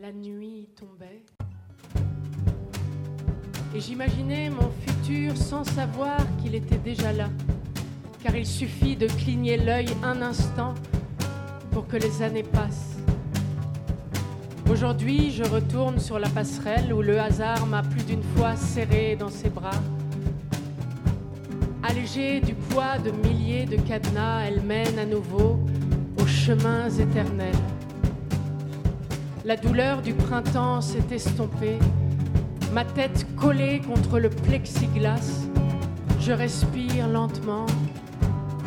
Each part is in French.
La nuit tombait. Et j'imaginais mon futur sans savoir qu'il était déjà là. Car il suffit de cligner l'œil un instant pour que les années passent. Aujourd'hui, je retourne sur la passerelle où le hasard m'a plus d'une fois serré dans ses bras. Allégée du poids de milliers de cadenas, elle mène à nouveau aux chemins éternels. La douleur du printemps s'est estompée, ma tête collée contre le plexiglas. Je respire lentement,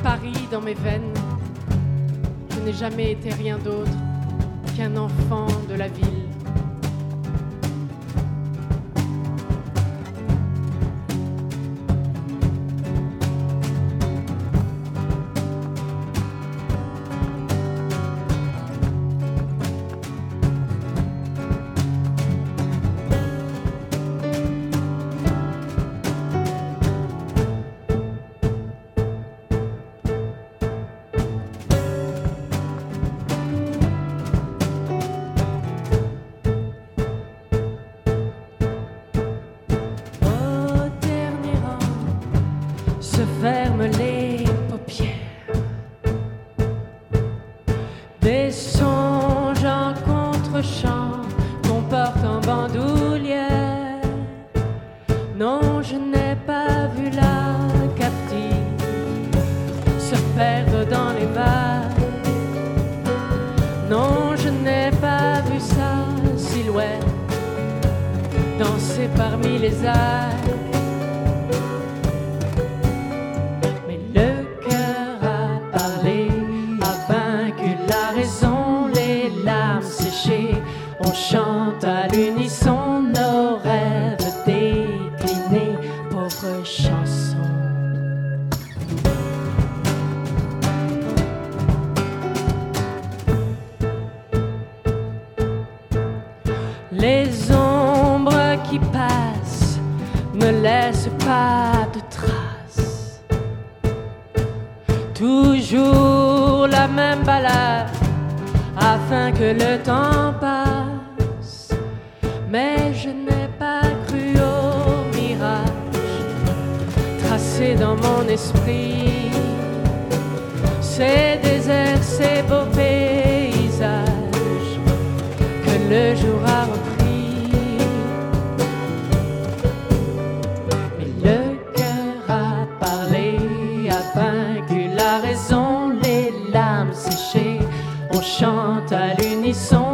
Paris dans mes veines. Je n'ai jamais été rien d'autre qu'un enfant de la ville. Parmi les algues. Mais le cœur a parlé, a vaincu la raison, les larmes séchées. On chante à l'unisson ne laissent pas de traces. Toujours la même balade afin que le temps passe. Mais je n'ai pas cru au mirage tracé dans mon esprit. Ces déserts, ces beaux paysages On chante à l'unisson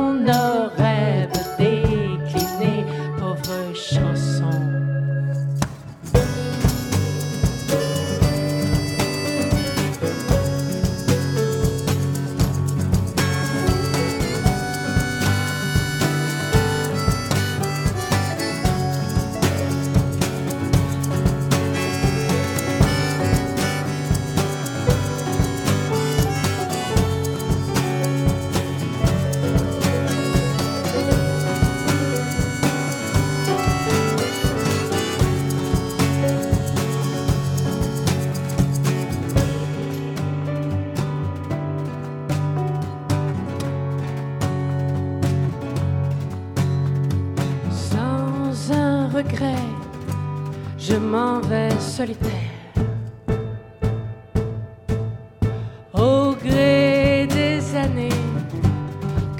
je m'en vais solitaire. Au gré des années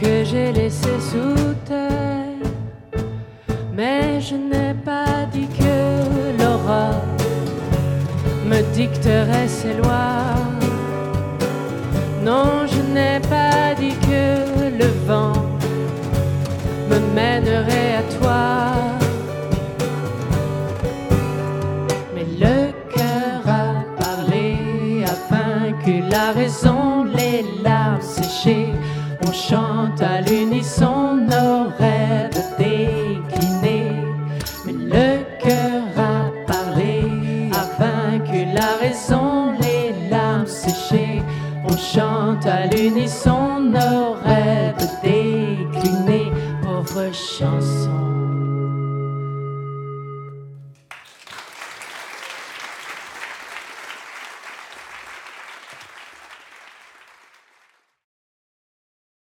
que j'ai laissées sous terre. Mais je n'ai pas dit que l'aurore me dicterait ses lois. Non, je n'ai pas dit que le vent me mènerait à toi. La raison, les larmes séchées. On chante à l'unisson nos rêves déclinés. Mais le cœur a parlé, a vaincu la raison, les larmes séchées. On chante à l'unisson nos rêves déclinés, pauvre chanson.